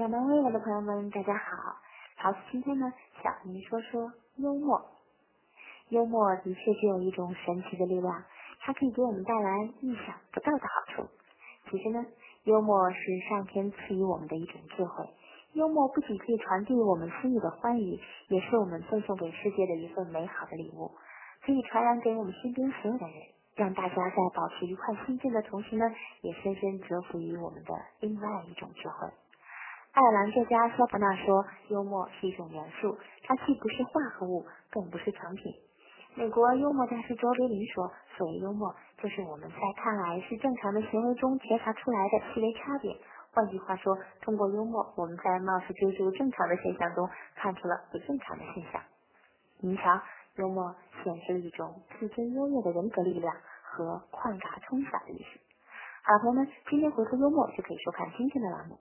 亚门未来的朋友们，大家好。好，今天呢，想和您说说幽默。幽默的确具有一种神奇的力量，它可以给我们带来意想不到的好处。其实呢，幽默是上天赐予我们的一种智慧。幽默不仅可以传递我们心里的欢愉，也是我们赠送给世界的一份美好的礼物，可以传染给我们身边所有的人，让大家在保持愉快心境的同时呢，也深深折服于我们的另外一种智慧。爱尔兰作家肖伯纳说：“幽默是一种元素，它既不是化合物，更不是成品。”美国幽默大师卓别林说：“所谓幽默，就是我们在看来是正常的行为中觉察出来的细微差别。换句话说，通过幽默，我们在貌似追逐正常的现象中看出了不正常的现象。您瞧，幽默显示了一种自尊优越的人格力量和旷达通晓的意识。好，朋友们，今天回复幽默就可以收看今天的栏目。